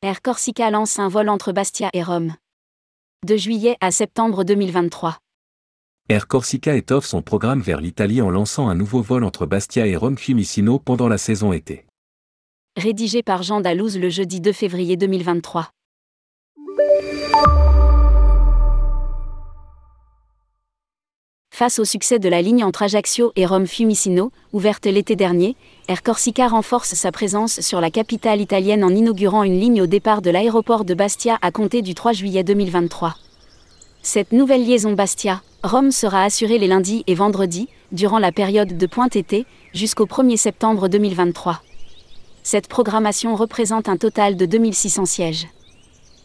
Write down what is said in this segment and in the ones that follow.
Air Corsica lance un vol entre Bastia et Rome. De juillet à septembre 2023. Air Corsica étoffe son programme vers l'Italie en lançant un nouveau vol entre Bastia et Rome Fiumicino pendant la saison été. Rédigé par Jean Dalouse le jeudi 2 février 2023. Face au succès de la ligne entre Ajaccio et Rome Fiumicino, ouverte l'été dernier, Air Corsica renforce sa présence sur la capitale italienne en inaugurant une ligne au départ de l'aéroport de Bastia à compter du 3 juillet 2023. Cette nouvelle liaison Bastia-Rome sera assurée les lundis et vendredis, durant la période de pointe été, jusqu'au 1er septembre 2023. Cette programmation représente un total de 2600 sièges.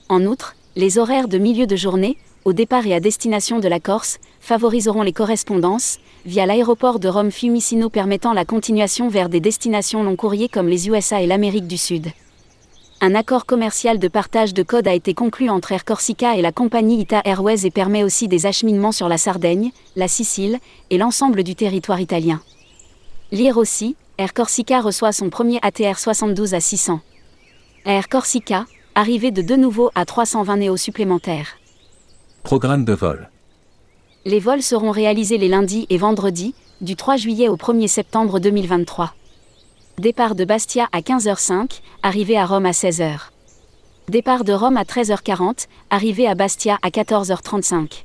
En outre, les horaires de milieu de journée, au départ et à destination de la Corse, favoriseront les correspondances, via l'aéroport de Rome Fiumicino permettant la continuation vers des destinations long courriers comme les USA et l'Amérique du Sud. Un accord commercial de partage de code a été conclu entre Air Corsica et la compagnie Ita Airways et permet aussi des acheminements sur la Sardaigne, la Sicile et l'ensemble du territoire italien. Lire aussi, Air Corsica reçoit son premier ATR 72 à 600. Air Corsica, arrivée de deux nouveaux à 320 néos supplémentaires. Programme de vol. Les vols seront réalisés les lundis et vendredis, du 3 juillet au 1er septembre 2023. Départ de Bastia à 15h05, arrivée à Rome à 16h. Départ de Rome à 13h40, arrivée à Bastia à 14h35.